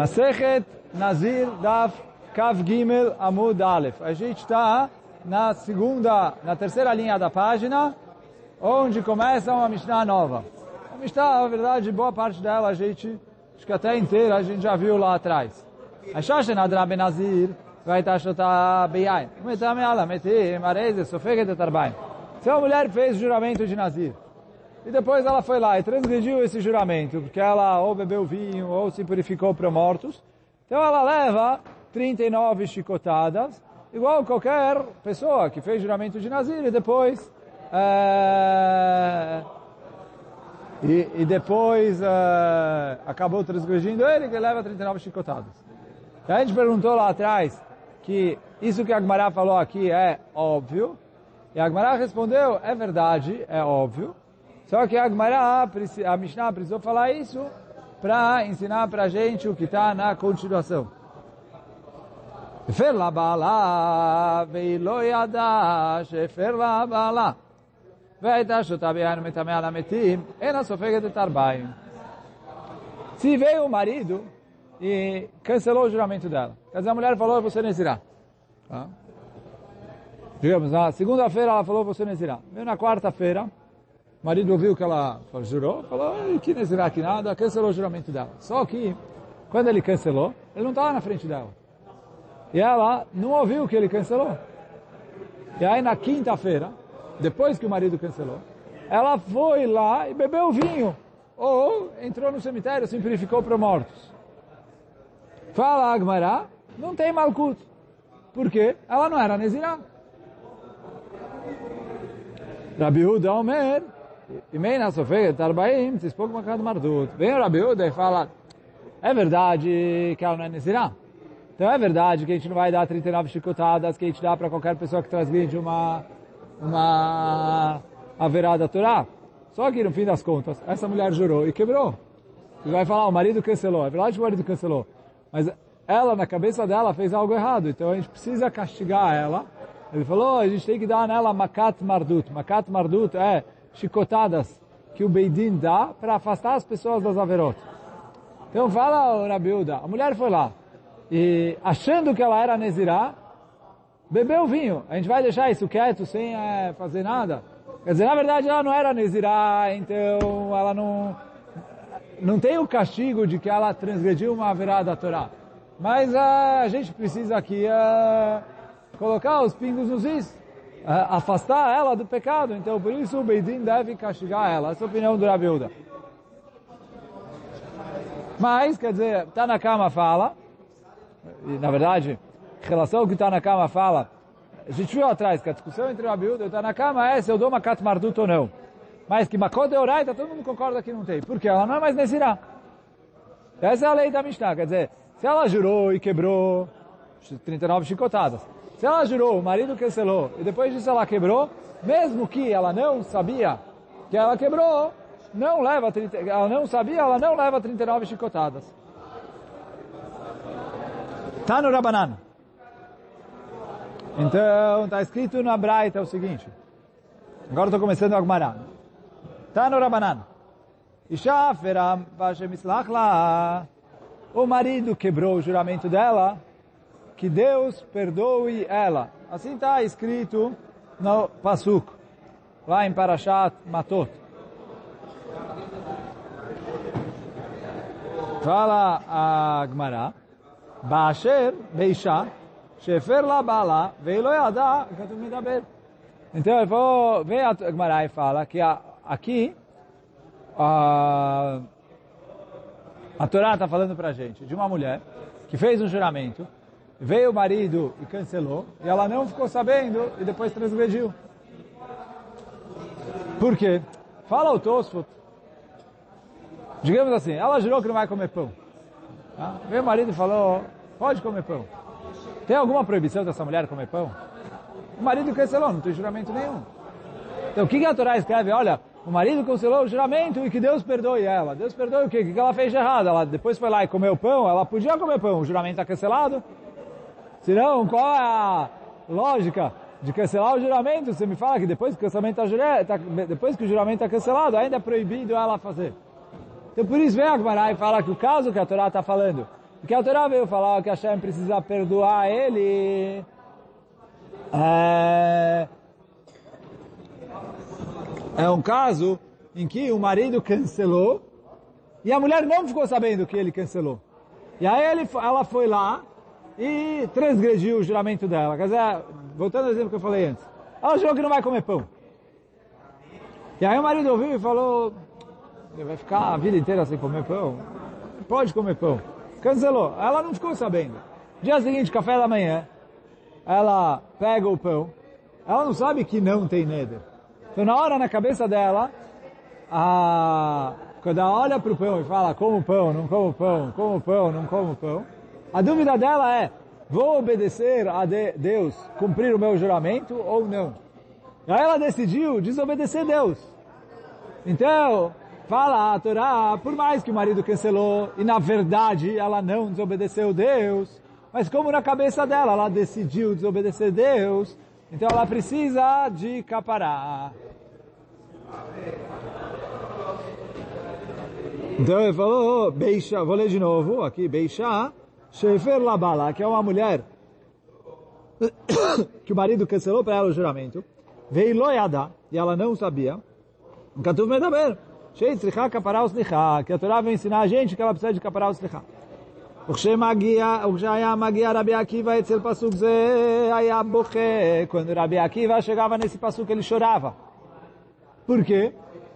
Masechet Nazir Daf Kav Gimel Amud Aleph. A gente está na segunda, na terceira linha da página, onde começa uma Mishnah nova. A Mishnah, na verdade, boa parte dela a gente, acho que até inteira, a gente já viu lá atrás. A Shashen Adra Benazir vai estar shota beyain. Metame ala metim areze sofeget etarbaim. Se uma mulher fez juramento de Nazir, e depois ela foi lá e transgrediu esse juramento, porque ela ou bebeu vinho ou se purificou para mortos. Então ela leva 39 chicotadas, igual qualquer pessoa que fez juramento de Nazir e depois... É, e, e, depois é, acabou transgredindo ele, que leva 39 chicotadas. a gente perguntou lá atrás que isso que a Agmará falou aqui é óbvio, e a Agmará respondeu, é verdade, é óbvio, só que a Agmará, a Mishnah precisou falar isso para ensinar para a gente o que está na continuação. הפר לה בעלה, והיא לא ידעה שהפר לה בעלה. והייתה שותה ביין ומטמא על המתים, אינה סופגת את ארבעים. Se veio o marido e cancelou o juramento dela. Quer dizer, a mulher falou, você não irá. Tá? Digamos, na segunda-feira ela falou, você não irá. Veio na quarta-feira, o marido ouviu que ela jurou, falou, que Nezirá, que nada, cancelou o juramento dela. Só que, quando ele cancelou, ele não estava na frente dela. E ela não ouviu que ele cancelou. E aí na quinta-feira, depois que o marido cancelou, ela foi lá e bebeu vinho. Ou entrou no cemitério, se purificou para mortos. Fala Agmará, não tem malkut. Por quê? Ela não era Nezirá. Rabi Huda Omer, Imeina sofret arbaim, tispok makat mardut. Vem o Rabi Uda e fala, é verdade que ela não é Nezirá. Então é verdade que a gente não vai dar 39 chicotadas que a gente dá para qualquer pessoa que transgride uma, uma haverá da Torá. Só que no fim das contas, essa mulher jurou e quebrou. E vai falar, o marido cancelou. É verdade que o marido cancelou. Mas ela, na cabeça dela, fez algo errado. Então a gente precisa castigar ela. Ele falou, a gente tem que dar nela makat mardut. Makat mardut é chicotadas que o Beidin dá para afastar as pessoas das averot. Então fala Rabiuda, a mulher foi lá e achando que ela era Nezirá, bebeu vinho. A gente vai deixar isso quieto sem é, fazer nada? Quer dizer, na verdade ela não era Nezirá, então ela não, não tem o castigo de que ela transgrediu uma verá da Torá. Mas a gente precisa aqui uh, colocar os pingos nos is afastar ela do pecado. Então, por isso o Beidin deve castigar ela. Essa é a opinião do Rabi Uda. Mas, quer dizer, está na cama fala, e na verdade, em relação ao que está na cama fala, a gente viu atrás que a discussão entre o Rabi Uda e o está na cama é se eu dou uma kat mardut ou não. Mas que Makot Euraita, todo mundo concorda que não tem. Porque ela não é mais Nezirá. Essa é a lei da Mishnah. Quer dizer, se ela jurou e quebrou 39 chicotadas, se ela jurou, o marido cancelou, e depois disso ela quebrou, mesmo que ela não sabia que ela quebrou, não leva 30, ela não sabia, ela não leva 39 chicotadas. Tá no Rabanan. Então, está escrito na Braita o seguinte. Agora estou começando a Agmará. Tá no Rabanan. O marido quebrou o juramento dela que Deus perdoe ela. Assim está escrito no Pasuk, lá em Parashat Matot. Fala a Gmará, Basher Beisha, Shefer la Bala, Veilo Yada. Então ele falou, vem a Gmará e fala que aqui a, a Torá está falando para a gente de uma mulher que fez um juramento Veio o marido e cancelou, e ela não ficou sabendo e depois transgrediu. Por quê? Fala o Tosfot. Digamos assim, ela jurou que não vai comer pão. Tá? Veio o marido falou, pode comer pão. Tem alguma proibição dessa mulher comer pão? O marido cancelou, não tem juramento nenhum. Então o que a Torá escreve? Olha, o marido cancelou o juramento e que Deus perdoe ela. Deus perdoe o quê? O que ela fez de errado? Ela depois foi lá e comeu pão, ela podia comer pão, o juramento está cancelado. Senão, qual é a lógica de cancelar o juramento? Você me fala que depois que o, cancelamento tá, depois que o juramento está cancelado, ainda é proibido ela fazer. Então por isso vem a Gemara e fala que o caso que a Torá está falando, Porque a Torá veio falar que Hashem precisa perdoar ele. É, é um caso em que o marido cancelou e a mulher não ficou sabendo que ele cancelou. E aí ele, ela foi lá e transgrediu o juramento dela. Quer dizer, voltando ao exemplo que eu falei antes. Ela jurou que não vai comer pão. E aí o marido ouviu e falou, ele vai ficar a vida inteira sem comer pão? Pode comer pão. Cancelou. Ela não ficou sabendo. Dia seguinte, café da manhã, ela pega o pão. Ela não sabe que não tem neder. Então na hora, na cabeça dela, a... quando ela olha para o pão e fala, como pão, não como pão, como pão, não como pão, a dúvida dela é, vou obedecer a Deus, cumprir o meu juramento ou não? Aí ela decidiu desobedecer Deus. Então, fala a Torá, por mais que o marido cancelou, e na verdade ela não desobedeceu Deus, mas como na cabeça dela ela decidiu desobedecer Deus, então ela precisa de capará. Então ele falou, Beisha, vou ler de novo, aqui, Beisha, Shefer Labala, que é uma mulher que o marido cancelou para ela o juramento, veio loiada, e ela não sabia, Katuv Medaber, Shei Tzricha Kapará Uslicha, que a Torá vai ensinar a gente que ela precisa de Kapará Uslicha. וכשהיה מגיע רבי עקיבא אצל פסוק זה, היה בוכה. Quando Rabi Akiva chegava nesse passuco, ele chorava. Por quê?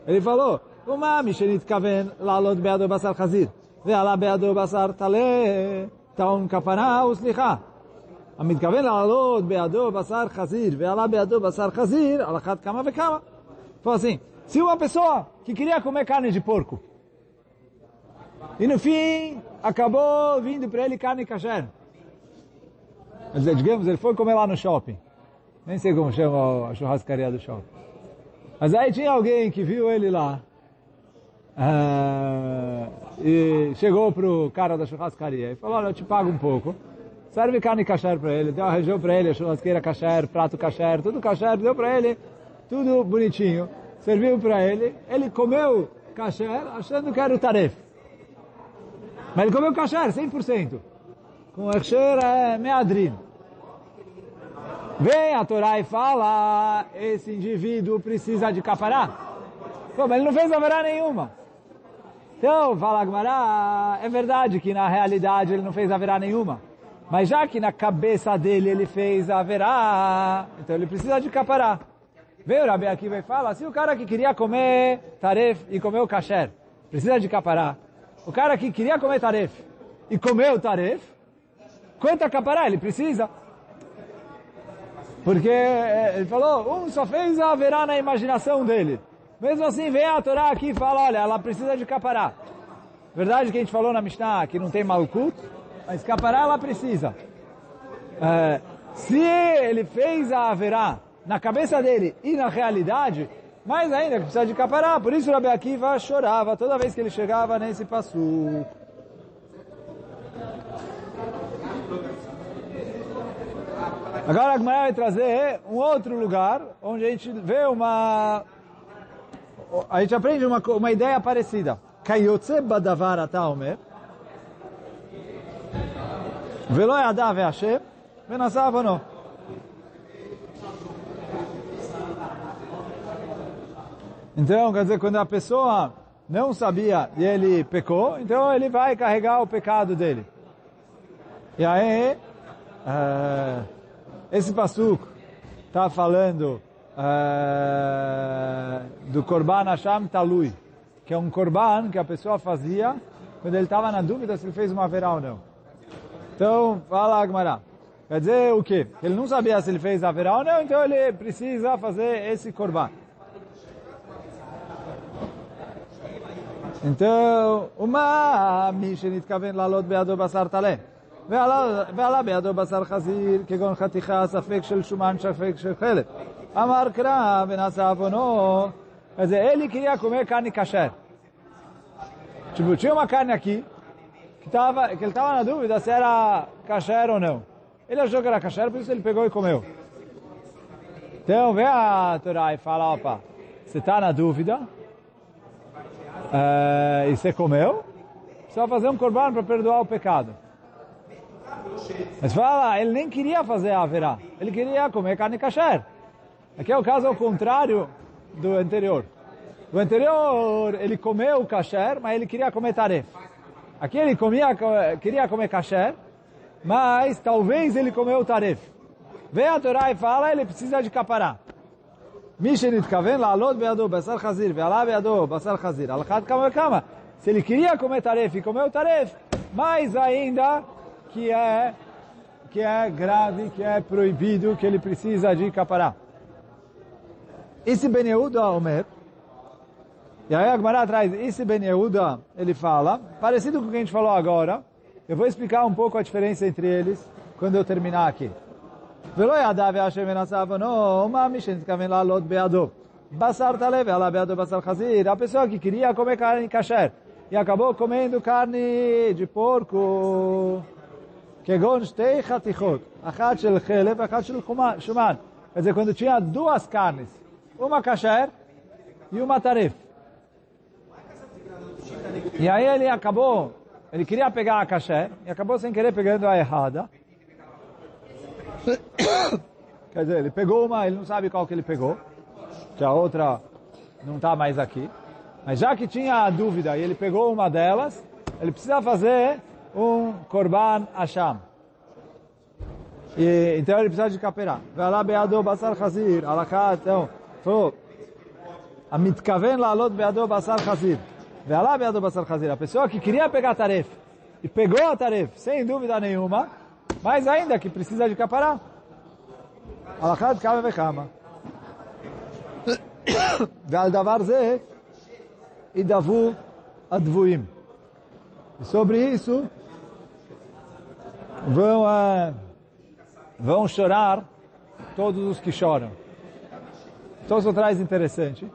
Ele falou, ומה מי שנתכוון לעלות בידו בשר חזיר, ועלה בידו בשר טלה, טעון כפרה וסליחה. המתכוון לעלות בידו בשר חזיר, ועלה בידו בשר חזיר, על אחת כמה וכמה. Falou assim, se uma pessoa que queria comer carne de porco, e no fim acabou vindo para ele carne kasher. Quer dizer, digamos, ele foi comer lá no shopping. Nem sei como chama a churrascaria do shopping. Mas aí tinha alguém que viu ele lá. Uh, e chegou pro cara da churrascaria e falou, olha, eu te pago um pouco. Serve carne kasher para ele. Deu uma região para ele, a churrasqueira kasher, prato kasher, tudo kasher. Deu para ele, tudo bonitinho. Serviu para ele. Ele comeu kasher achando que era o taref. Mas ele comeu kasher, 100%. Com kasher é meadrin. Vem a Torá e fala, esse indivíduo precisa de capará. Pô, mas ele não fez haverá nenhuma. Então, fala Gmará, é verdade que na realidade ele não fez haverá nenhuma. Mas já que na cabeça dele ele fez haverá, então ele precisa de capará. Vem o Rabi aqui e fala, se o cara que queria comer taref e comeu kasher, precisa de capará. O cara que queria comer taref e comeu taref, quanto capará ele precisa? Porque ele falou, um só fez a verá na imaginação dele. Mesmo assim, vem a Torá aqui e fala, olha, ela precisa de capará. Verdade que a gente falou na Mishnah que não tem malkut, mas capará ela precisa. É, se ele fez a verá na cabeça dele e na realidade, mais ainda que precisa de capará. Por isso Rabi Akiva chorava toda vez que ele chegava nesse passo. Agora a Gemara vai trazer um outro lugar onde a gente vê uma... A gente aprende uma, uma ideia parecida. Kayotze badavar ataomer Velo yadav Hashem Venasav no. Então, quer dizer, quando a pessoa não sabia e ele pecou, então ele vai carregar o pecado dele. E aí, uh, esse passuco está falando uh, do Korban Hashem Talui, que é um Korban que a pessoa fazia quando ele estava na dúvida se ele fez uma verá ou não. Então, fala Agmará. Quer dizer o quê? Ele não sabia se ele fez a verá ou não, então ele precisa fazer esse Korban. então, uma מי שנתכוון לעלות בידו בשר טלה, ועלה, ועלה בידו בשר חזיר, כגון חתיכה, ספק של שומן, ספק של חלק. Amar Krav Nassavono. Quer dizer, ele queria comer carne kasher. Tipo, tinha uma carne aqui, que, tava, que ele estava na dúvida se era kasher ou não. Ele achou que era kasher, por isso ele pegou e comeu. Então vem a Torá e fala, opa, você está na dúvida é, e você comeu, precisa fazer um corban para perdoar o pecado. Mas fala, ele nem queria fazer a verá, ele queria comer carne kasher. Aqui é o caso ao contrário do anterior. Do anterior, ele comeu o kasher, mas ele queria comer taref. Aqui ele comia, queria comer kasher, mas talvez ele comeu o taref. Vem a Torá e fala, ele precisa de capará. מי שנתכוון לעלות בידו בשר חזיר ועלה בידו בשר חזיר, על אחת כמה וכמה. Se ele queria comer tarefa e comeu tarefa, mais ainda que é, que é grave, que é proibido, que ele precisa de capará. Esse Ben Yehuda Omer, e aí a Gemara traz, esse Ben Yehuda, ele fala, parecido com o que a gente falou agora, eu vou explicar um pouco a diferença entre eles quando eu terminar aqui. ולא ידע והשם ונשא עוונו, מה מי שנתכוון לעלות בידו? בשר טלה ועלה בידו בשר חזיר. A pessoa que queria comer carne kasher e acabou comendo carne de porco. כגון שתי חתיכות, אחת של חלב ואחת של שומן. quer dizer, quando tinha duas carnes, uma kasher e uma taref. E aí ele acabou, ele queria pegar a kasher e acabou sem querer pegando a errada. Quer dizer, ele pegou uma, ele não sabe qual que ele pegou, que a outra não está mais aqui. Mas já que tinha a dúvida e ele pegou uma delas, ele precisa fazer um korban asham. E, então ele precisa de caperá. Ve'ala be'ado basar chazir, alakat, então, falou, amitkaven la'alot be'ado basar chazir. Ve'ala be'ado basar chazir. A pessoa que queria pegar a tarefa e pegou a tarefa, sem dúvida nenhuma, mais ainda que precisa de capará. Alachat kama vekama. ועל דבר זה ידבו הדבויים. E sobre isso vão, uh, vão chorar todos os que choram. Então isso traz interessante,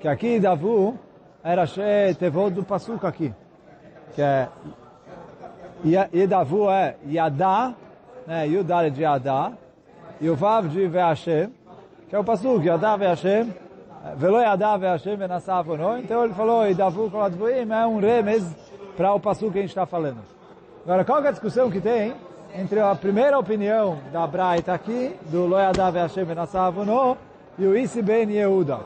que aqui Davu era tevô do Passuca aqui, que é Yedavu é Yadá, né, Yudar de Yadá, e o Vav de Ve'ashem, que é o Pasuk, Yadá Ve'ashem, Velo Yadá Ve'ashem Venassafono. Então ele falou, Yedavu Koladvuim é um remes para o Pasuk que a gente está falando. Agora, qual é a discussão que tem entre a primeira opinião da Braita aqui, do Lo Yadá Ve'ashem Venassafono, e o Isi Ben Yehuda?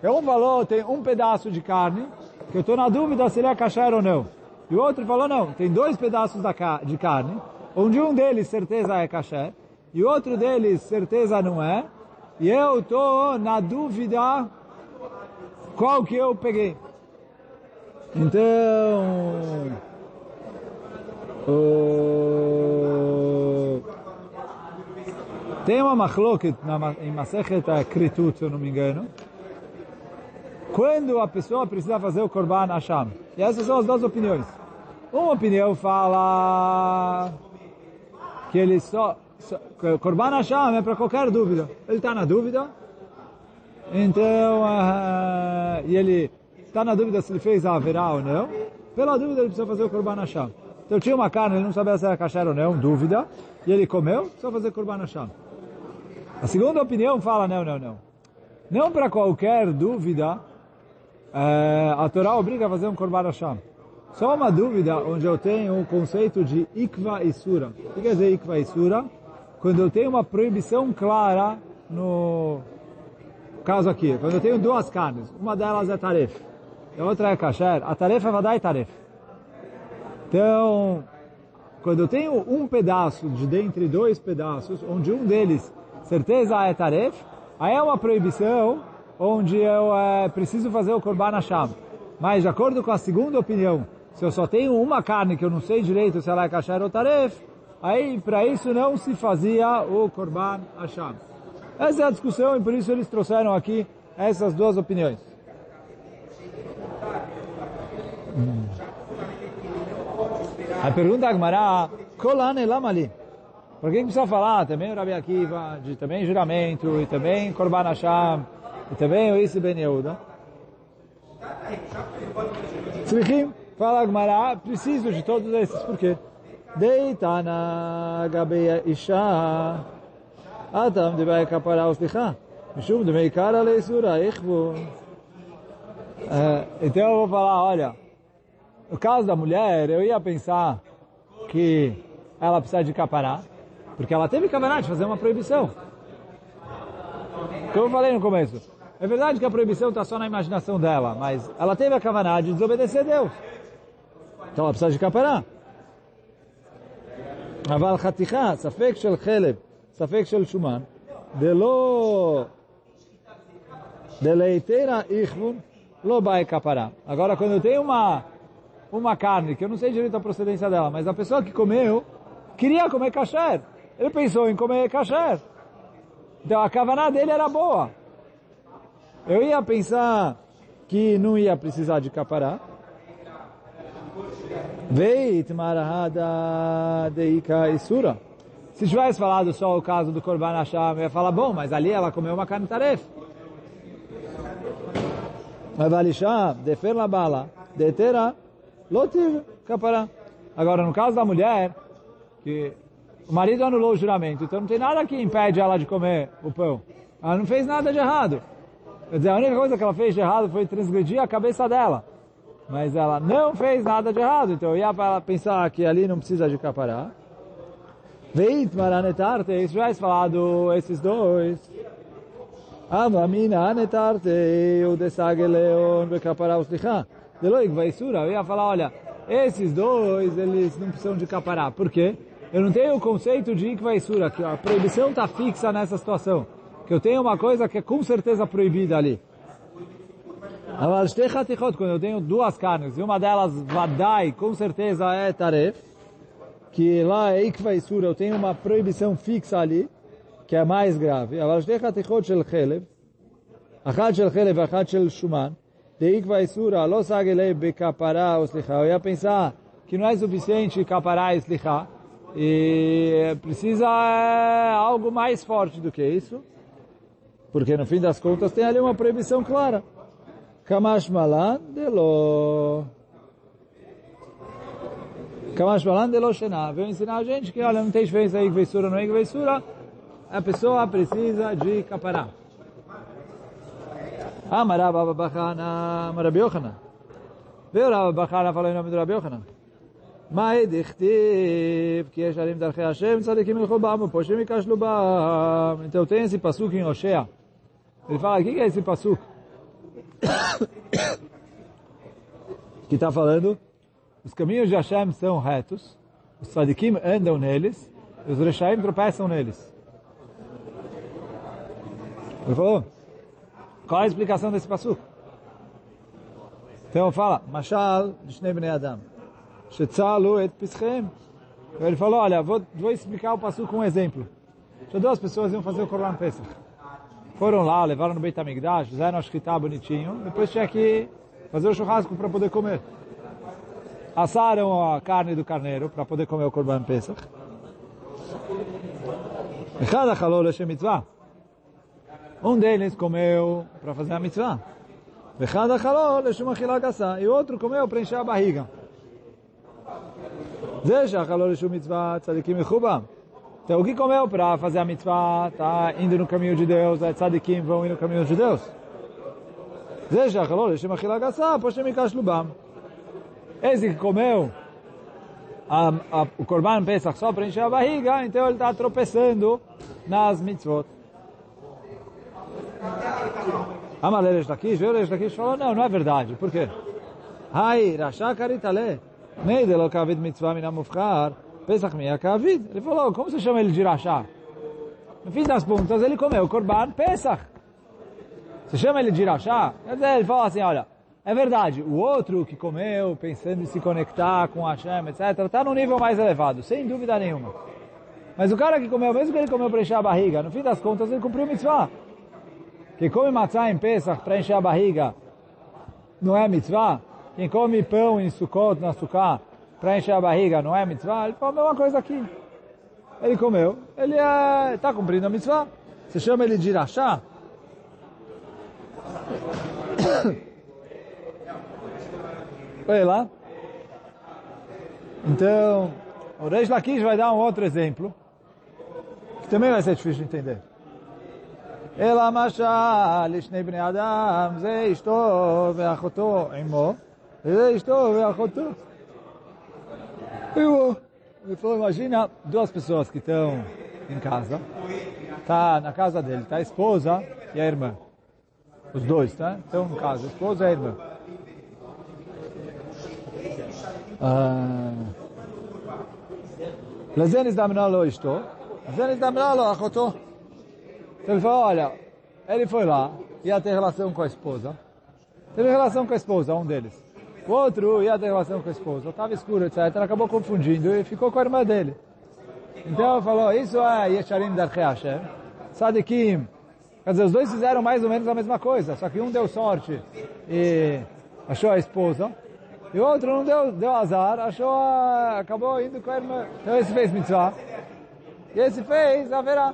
Que um falou, tem um pedaço de carne, que eu estou na dúvida se ele é kasher ou não. E o outro falou, não, tem dois pedaços de carne, onde um deles certeza é kasher, e outro deles certeza não é, e eu estou na dúvida qual que eu peguei. Então, o... tem uma machloket em Masechet Kritut, se eu não me engano, quando a pessoa precisa fazer o Korban Hashem. E essas são as duas opiniões. Uma opinião fala que ele só, só Korban Hashem é para qualquer dúvida. Ele está na dúvida, então, uh, e ele está na dúvida se ele fez a verá ou não. Pela dúvida ele precisa fazer o Korban Hashem. Então tinha uma carne, ele não sabia se era kasher ou não, dúvida, e ele comeu, precisa fazer Korban Hashem. A segunda opinião fala, não, não, não. Não para qualquer dúvida, é, a Torá obriga a fazer um Korban Hashem. Só uma dúvida onde eu tenho o conceito de Ikva e Sura. O que quer dizer Ikva e Sura? Quando eu tenho uma proibição clara no caso aqui, quando eu tenho duas carnes, uma delas é taref, a outra é kasher, a tarefa vai dar e taref. Então, quando eu tenho um pedaço de dentre dois pedaços, onde um deles certeza é taref, aí é uma proibição onde eu é, preciso fazer o Korban Hashem. Mas, de acordo com a segunda opinião, se eu só tenho uma carne que eu não sei direito se ela é kasher ou taref, aí para isso não se fazia o Korban Hashem. Essa é a discussão e por isso eles trouxeram aqui essas duas opiniões. Hum. A pergunta da Gemara, Kolane Lamali. Por que precisa falar também o Rabi Akiva, de também juramento, e também Korban Hashem, e também o Isi Ben Yehuda. Tzrichim, fala Gmará, preciso de todos esses, por quê? Deitana Gabeia Isha, Atam de Bai Kapara Uslicha, Mishum de Meikara Leisura, Ichvu. Então eu vou falar, olha, no caso da mulher, eu ia pensar que ela precisa de capará, porque ela teve capará de fazer uma proibição. Como eu falei no começo, é verdade que a proibição está só na imaginação dela, mas ela teve a capará de desobedecer a Deus. Então ela precisa de capará. אבל חתיכה, ספק של חלב, ספק של שומן, דלא דלהיתרא איכבון, לא באי כפרה. Agora, quando eu tenho uma, uma carne, que eu não sei direito a procedência dela, mas a pessoa que comeu, queria comer kasher. Ele pensou em comer kasher. Então a kavaná dele era boa. Eu ia pensar que não ia precisar de capará, Veit marahada deika isura. Se tivesse falado só o caso do Korban Hashem, eu ia falar, bom, mas ali ela comeu uma carne taref. Avalisha, defer la bala, detera, lotiv, capará. Agora, no caso da mulher, que o marido anulou o juramento, então não tem nada que impede ela de comer o pão. Ela não fez nada de errado. Quer dizer, a única coisa que ela fez de errado foi transgredir a cabeça dela. Mas ela não fez nada de errado, então ia para pensar que ali não precisa de capará. Veit maranetarte, isso já é falado esses dois. Amamina anetarte, o desageleon, becapará uslichá. Deloig vai sura, eu ia falar, olha, esses dois, eles não precisam de capará. Por quê? Eu não tenho o conceito de ikvaisura, que a proibição está fixa nessa situação. Que eu tenho uma coisa que é com certeza proibida ali. Quando eu tenho duas carnes, e uma delas, vadai, com certeza é taref, que lá é ikvaisura, eu tenho uma proibição fixa ali, que é mais grave. אבל שתי חתיכות של חלב, אחת של חלב ואחת של שומן, דאיקווה איסורה, לא סגלי בכפרה או סליחה. Eu ia pensar que não é suficiente capará e slicha, e precisa algo mais forte do que isso, porque no fim das contas tem ali uma proibição clara. Kamash malan de lo. Kamash malan de lo shena. Veio ensinar a gente que, olha, não tem diferença aí, veissura não é veissura. A pessoa precisa de capará. Amara Baba Bachana, Rabi Yochanan. Veio Rabba Bachana falou em nome do Rabi Yochanan. Mae dichtib, que esharim darchei Hashem, tzadikim ilchobam, poshim ikashlubam. Então tem esse passuco em Oshea. Ele fala, o que é esse passuco? que está falando, os caminhos de Hashem são retos, os tzadikim andam neles, e os rechaim tropeçam neles. Ele falou, qual a explicação desse passuco? Então fala, Mashal, Dishnei Bnei Adam. Et. Ele falou, olha, vou, vou explicar o passuco com um exemplo. Já duas pessoas iam fazer o Korban Pesach. Foram lá, levaram no Beit HaMikdash, fizeram a Shkita bonitinho, depois tinha que fazer o churrasco para poder comer. Assaram a carne do carneiro para poder comer o Korban Pesach. Um deles comeu para fazer a mitzvah. E o outro comeu para encher a barriga. Deixa a mitzvah, tzadikim mechubam. Então, o que comeu para fazer a mitzvah está indo no caminho de Deus, é tzadikim vão ir no caminho de Deus. Veja, esse que comeu a, a, o Korban Pesach só para encher a barriga, então ele está tropeçando nas mitzvot. Amalei Lakish, veio Lakish falou, não, não é verdade. Por quê? Hai, Rasha Karitale, Neide lo kavid mitzvah min amufchar, Pesach Kavid. Ele falou, como você chama ele de Irachá? No fim das contas, ele comeu Korban Pesach. Você chama ele de Irachá? Ele falou assim, olha, é verdade, o outro que comeu, pensando em se conectar com Hashem, etc., está num nível mais elevado, sem dúvida nenhuma. Mas o cara que comeu, mesmo que ele comeu para encher a barriga, no fim das contas, ele cumpriu o mitzvah. Quem come matzah em Pesach para encher a barriga, não é mitzvah? Quem come pão em Sukkot, na Sukkah, para encher a barriga, não é mitzvah? Ele falou a mesma coisa aqui. Ele comeu, ele está é, cumprindo a mitzvah. Você chama ele de irachá? Olha lá. Então, o Reish Lakish vai dar um outro exemplo, que também vai ser difícil de entender. אלא משל לשני בני אדם, זה אשתו ואחותו עמו, וזה אשתו ואחותו. Ele falou, imagina duas pessoas que estão em casa, tá na casa dele, tá a esposa e a irmã. Os dois, tá? Estão em casa, a esposa e a irmã. Lezenes da lo estou. Lezenes da lo achotou. Então ele falou, olha, ele foi lá, ia ter relação com a esposa. Teve relação com a esposa, um deles. O outro ia ter relação com a esposa. Estava escuro, etc. Acabou confundindo e ficou com a irmã dele. Então falou, isso é Yesharim Darchei Hashem. Sadikim. Quer dizer, os dois fizeram mais ou menos a mesma coisa. Só que um deu sorte e achou a esposa. E o outro não deu, deu azar, achou a, acabou indo com a irmã. Então esse fez mitzvah. E esse fez haverá.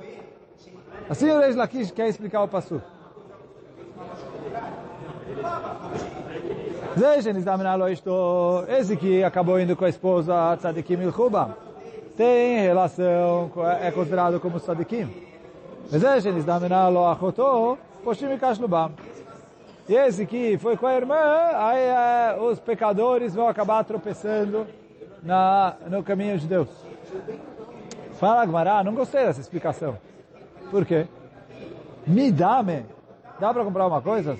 Assim o Reish Lakish quer explicar o passo. Esse que acabou indo com a esposa Tzadikim Ilchuba tem relação, é considerado como Tzadikim. E esse que foi com a irmã, aí é, os pecadores vão acabar tropeçando na, no caminho de Deus. Fala Gmará, não gostei dessa explicação. Por quê? Me dá-me. Dá para comprar uma coisa?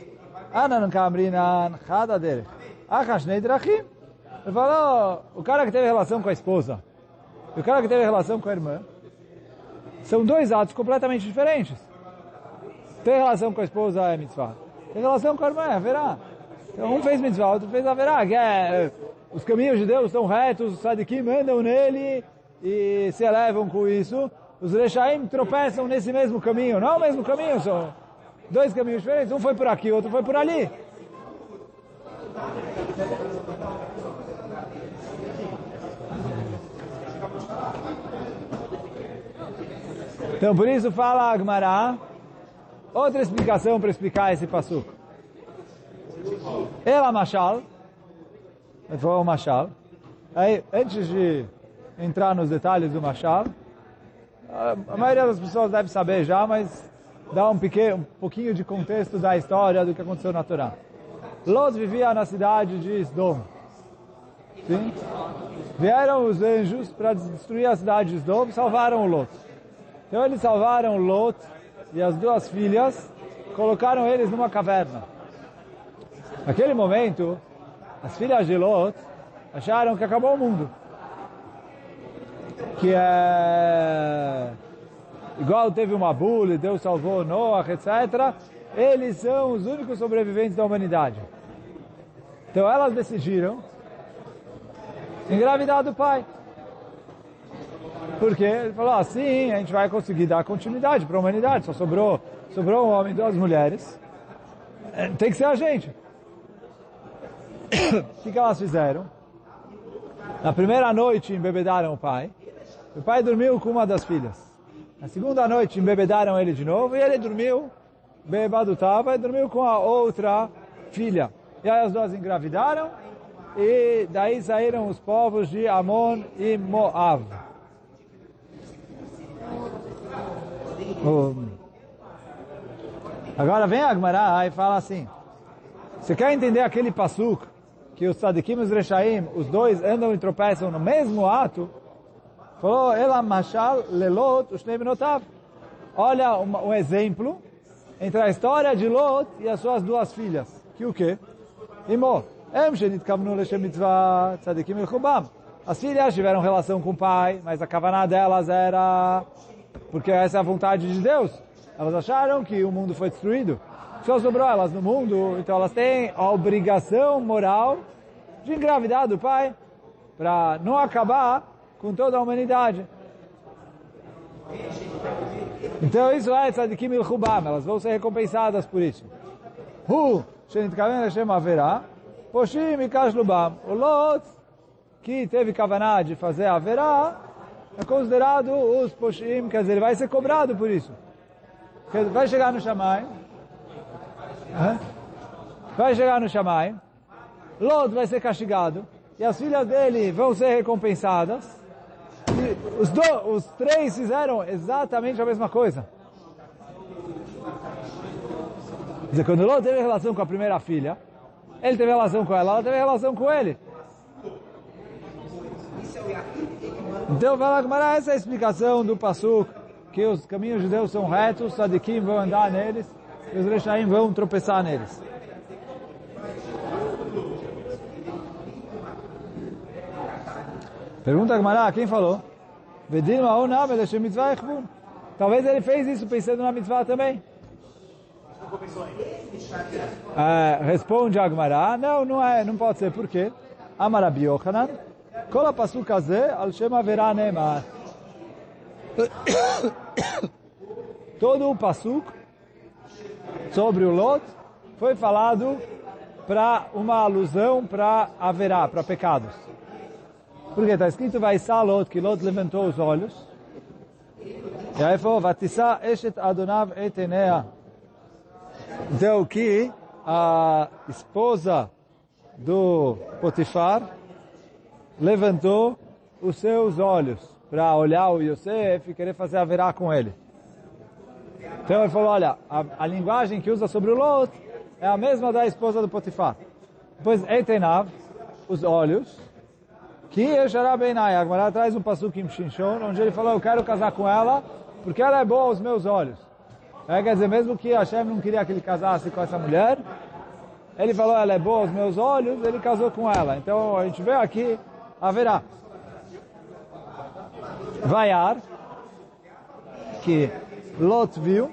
Anan kamrinan chada derech. Achashnei drachim. Ele falou, o cara que teve relação com a esposa e o cara que teve relação com a irmã são dois atos completamente diferentes. Ter relação com a esposa é mitzvah. Ter relação com a irmã é haverá. Então um fez mitzvah, outro fez haverá. É, os caminhos de Deus estão retos, os sadikim mandam nele e se elevam com isso. Os rechaim tropeçam nesse mesmo caminho. Não é o mesmo caminho, são Dois caminhos diferentes, um foi por aqui, outro foi por ali. Então, por isso fala Agmará, outra explicação para explicar esse passuco. Ela Machal, foi o Machal. Aí, antes de entrar nos detalhes do Machal, a maioria das pessoas deve saber já, mas dar um, pequeno, um pouquinho de contexto da história do que aconteceu na Torá. Lot vivia na cidade de Sdom. Sim? Vieram os anjos para destruir a cidade de Sdom e salvaram Lot. Então eles salvaram Lot e as duas filhas, colocaram eles numa caverna. Naquele momento, as filhas de Lot acharam que acabou o mundo. Que é igual teve uma bula, Deus salvou Noah, etc. Eles são os únicos sobreviventes da humanidade. Então elas decidiram engravidar do pai. Porque ele falou assim, a gente vai conseguir dar continuidade para a humanidade. Só sobrou, sobrou um homem e duas mulheres. Tem que ser a gente. O que, que elas fizeram? Na primeira noite embebedaram o pai. O pai dormiu com uma das filhas. Na segunda noite embebedaram ele de novo e ele dormiu, bebado estava, e dormiu com a outra filha. E aí as duas engravidaram e daí saíram os povos de Amon e Moav. Agora vem Agmará e fala assim, você quer entender aquele pasuk que os tzadikim e os rechaim, os dois andam e tropeçam no mesmo ato, Falou, ela machal lelot ushnei benotav. Olha um, um, exemplo entre a história de Lot e as suas duas filhas. Que o quê? Imo, em shenitkamnu leshem mitzvah tzadikim elchubam. As filhas tiveram relação com o pai, mas a kavaná delas era porque essa é a vontade de Deus. Elas acharam que o mundo foi destruído. Só sobrou elas no mundo, então elas têm a obrigação moral de engravidar do pai para não acabar com toda a humanidade. Então isso é tzadikim ilchubam, elas vão ser recompensadas por isso. Hu, shenitkaven Hashem haverá, poshim ikash lubam. O Lot, que teve kavaná de fazer haverá, é considerado os poshim, quer dizer, ele vai ser cobrado por isso. Vai chegar no Shammai, vai chegar no Shammai, Lot vai ser castigado, e as filhas dele vão ser recompensadas, os, do, os três fizeram exatamente a mesma coisa. Quer dizer, quando Ló teve relação com a primeira filha, ele teve relação com ela, ela teve relação com ele. Então, fala Gmará, essa é a explicação do Passuk, que os caminhos de Deus são retos, os Sadikim vão andar neles, e os Rechaim vão tropeçar neles. Pergunta a Gmará, quem falou? Vedim ma'on amel eshem mitzvah echbum. Talvez ele fez isso pensando na mitzvah também. É, responde Agmará, não, não é, não pode ser, por quê? Amarabi Yochanan, kola pasuk hazeh al shem haverá neemar. Todo o pasuk sobre o Lot foi falado para uma alusão para haverá, para pecados. Porque está escrito, vai Lot, que Lot levantou os olhos. E aí falou, Vatissa eshet adonav etenea. Então que a esposa do Potifar levantou os seus olhos para olhar o Yosef e querer fazer a verá com ele. Então ele falou, olha, a, a, linguagem que usa sobre o Lot é a mesma da esposa do Potifar. Depois, Etenav, os olhos, que Yeshará Benai, agora traz um pasuk em Shinshon, onde ele falou, eu quero casar com ela, porque ela é boa aos meus olhos. É, quer dizer, mesmo que Hashem não queria que ele casasse com essa mulher, ele falou, ela é boa aos meus olhos, ele casou com ela. Então a gente vê aqui haverá. Vaiar, que Lot viu,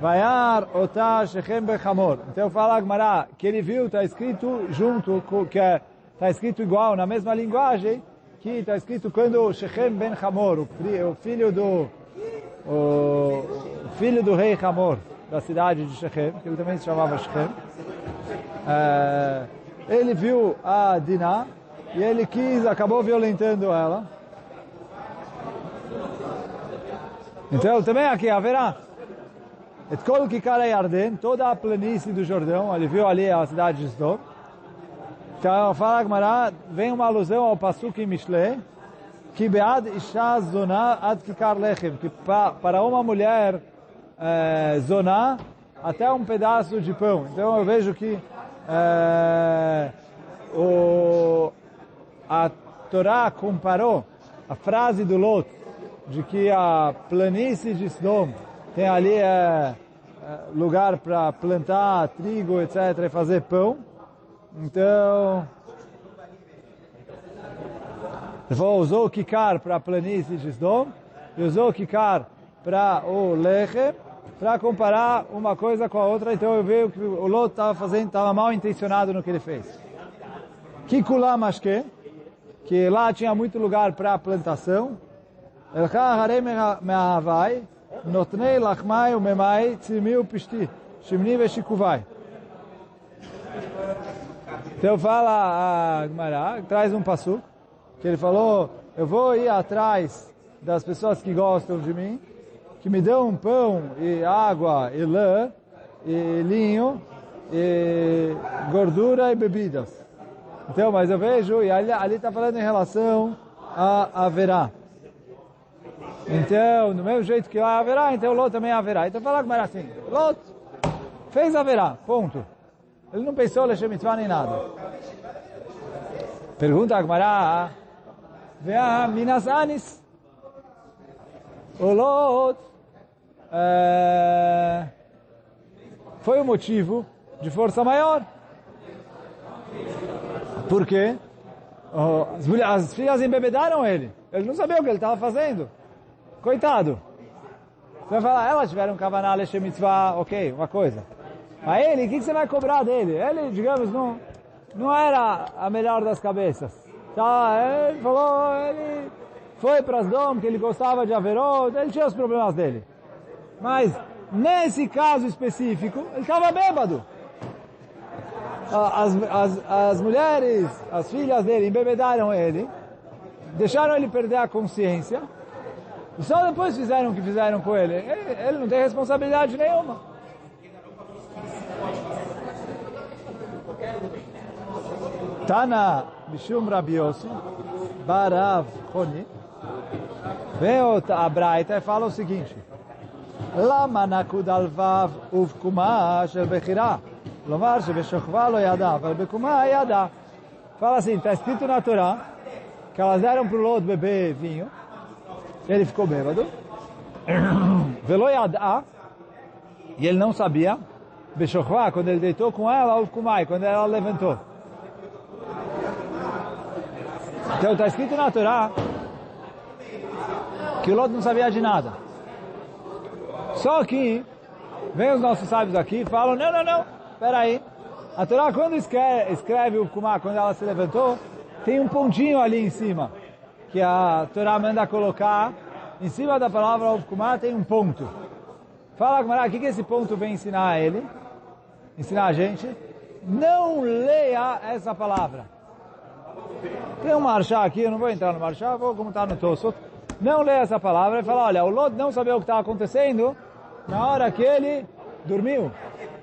Vaiar Otá Shechem Bechamor. Então fala Agmará, que ele viu, está escrito junto, que está escrito igual, na mesma linguagem, que está escrito quando Shechem Ben Hamor, o filho do o filho do rei Hamor, da cidade de Shechem, que ele também se chamava Shechem, é, ele viu a Dinah, e ele quis, acabou violentando ela. Então também aqui haverá. Et kol kikar Yarden, toda a planície do Jordão, ele viu ali a cidade de Sdom. Então fala Gmará, vem uma alusão ao Pasuk em Mishle, que bead isha zona ad kikar lechem, que para uma mulher é, zona até um pedaço de pão. Então eu vejo que é, o, a Torá comparou a frase do Lot, de que a planície de Sodom tem ali é, lugar para plantar trigo, etc., e fazer pão. Então, usou o Kikar para a planície de Sodom, e usou o Kikar para o Lechem, para comparar uma coisa com a outra. Então eu vejo que o Lot estava fazendo, estava mal intencionado no que ele fez. Kikula Mashke, que lá tinha muito lugar para plantação. Notnei lachmai umemai tzimi upishti, shimni veshikuvai. Então fala a Gemara, traz um passo, que ele falou, eu vou ir atrás das pessoas que gostam de mim, que me dão pão e água e lã e linho e gordura e bebidas. Então, mas eu vejo, e ali está falando em relação a haverá. Então, do mesmo jeito que haverá, então Lot também haverá. Então fala era assim, Lot fez haverá, ponto. Ele não pensou Lechem Mitzvah nem nada. Pergunta a Gmará, Vea Minas Anis, o Lot é, foi o motivo de força maior. Por quê? As, as filhas embebedaram ele. Ele não sabia o que ele estava fazendo. Coitado. Você vai falar, elas tiveram kavaná lechem mitzvah, ok, uma coisa. A ele, o que você vai cobrar dele? Ele, digamos, não, não era a melhor das cabeças. Tá, ele falou, ele foi para as dom, que ele gostava de Averot, ele tinha os problemas dele. Mas, nesse caso específico, ele estava bêbado as, as, as mulheres, as filhas dele, embebedaram ele, deixaram ele perder a consciência, e só depois fizeram o que fizeram com ele. Ele, ele não tem responsabilidade nenhuma. Tana Bishum Rabi Yossi Barav Choni Veot Abraita fala o seguinte Lama nakud alvav uvkuma shel bechira Lomar shebeshokva lo yada Vel bekuma yada. Fala assim, está escrito na Torá que elas deram para o Lot beber vinho ele ficou bêbado Velo yada E ele não sabia Beshokva, quando ele deitou com ela, uvkumai, quando ela levantou. Então está escrito na Torá que o Lot não sabia de nada. Só que, vem os nossos sábios aqui e falam, não, não, não, peraí. A Torá, quando escreve, escreve o Kumá, quando ela se levantou, tem um pontinho ali em cima, que a Torá manda colocar, em cima da palavra Kumá tem um ponto. Fala, Kumá, o que, que esse ponto vem ensinar a ele? Ensinar a gente? Não leia essa palavra. Tem um marchá aqui, eu não vou entrar no marchá, vou comentar tá no tosso. Não lê essa palavra e fala, olha, o Lot não sabia o que estava acontecendo na hora que ele dormiu.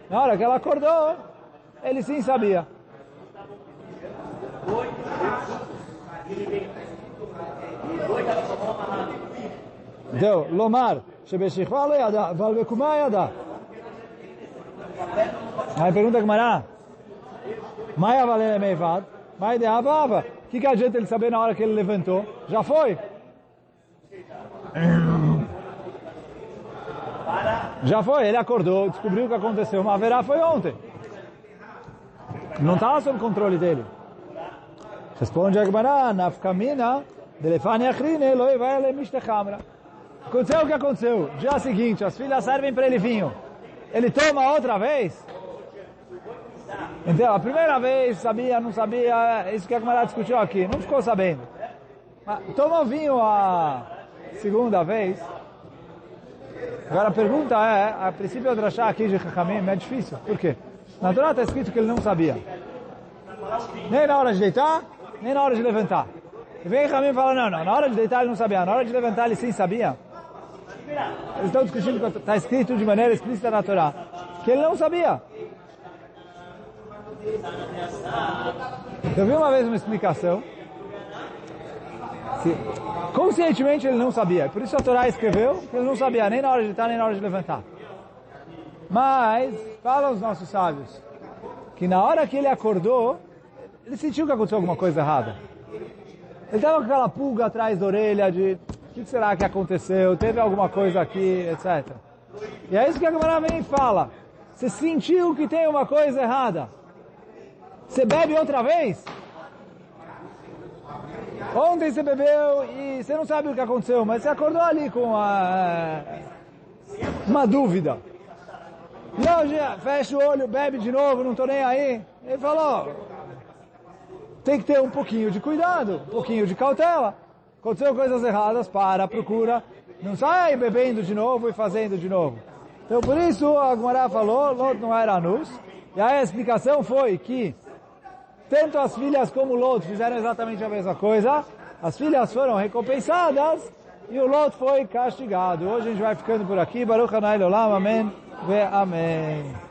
Na hora que ela acordou, ele sim sabia. Deu, Lomar, Shebeshichva leyada, Valbekuma yada. Aí pergunta que Mará, Maia valele meivad, Maia de ava. O que, que adianta ele saber na hora que ele levantou? Já foi. Já foi, ele acordou, descobriu o que aconteceu, mas verá foi ontem. Não estava sob controle dele. Responde a Gemara, nafkamina, delefane achrine, loi vai ele mishtechamra. Aconteceu o que aconteceu. Dia seguinte, as filhas servem para ele vinho. Ele toma outra vez? Então, a primeira vez, sabia, não sabia, isso que a Gemara discutiu aqui, não ficou sabendo. Mas tomou vinho a segunda vez. Agora a pergunta é, a princípio de achar aqui de Chachamim é difícil. Por quê? Na Torá está escrito que ele não sabia. Nem na hora de deitar, nem na hora de levantar. E vem Chachamim e fala, não, não, na hora de deitar ele não sabia, na hora de levantar ele sim sabia. Eles estão discutindo, está escrito de maneira explícita na Torá, que ele não sabia. Eu vi uma vez uma explicação. Conscientemente ele não sabia. Por isso a Torá escreveu que ele não sabia nem na hora de deitar, nem na hora de levantar. Mas, falam os nossos sábios, que na hora que ele acordou, ele sentiu que aconteceu alguma coisa errada. Ele estava com aquela pulga atrás da orelha de o que será que aconteceu? Teve alguma coisa aqui, etc. E é isso que a Gemara vem fala. Você sentiu que tem uma coisa errada. Você bebe outra vez? Ontem você bebeu e você não sabe o que aconteceu, mas você acordou ali com a, uma dúvida. E hoje, fecha o olho, bebe de novo, não estou nem aí. Ele falou, tem que ter um pouquinho de cuidado, um pouquinho de cautela. Aconteceu coisas erradas, para, procura. Não sai bebendo de novo e fazendo de novo. Então por isso a Gumara falou, Lot não era anus. E aí a explicação foi que tanto as filhas como o Lot fizeram exatamente a mesma coisa. As filhas foram recompensadas e o Lot foi castigado. Hoje a gente vai ficando por aqui. Baruch Hanai Olam, Amém. Ve Amém.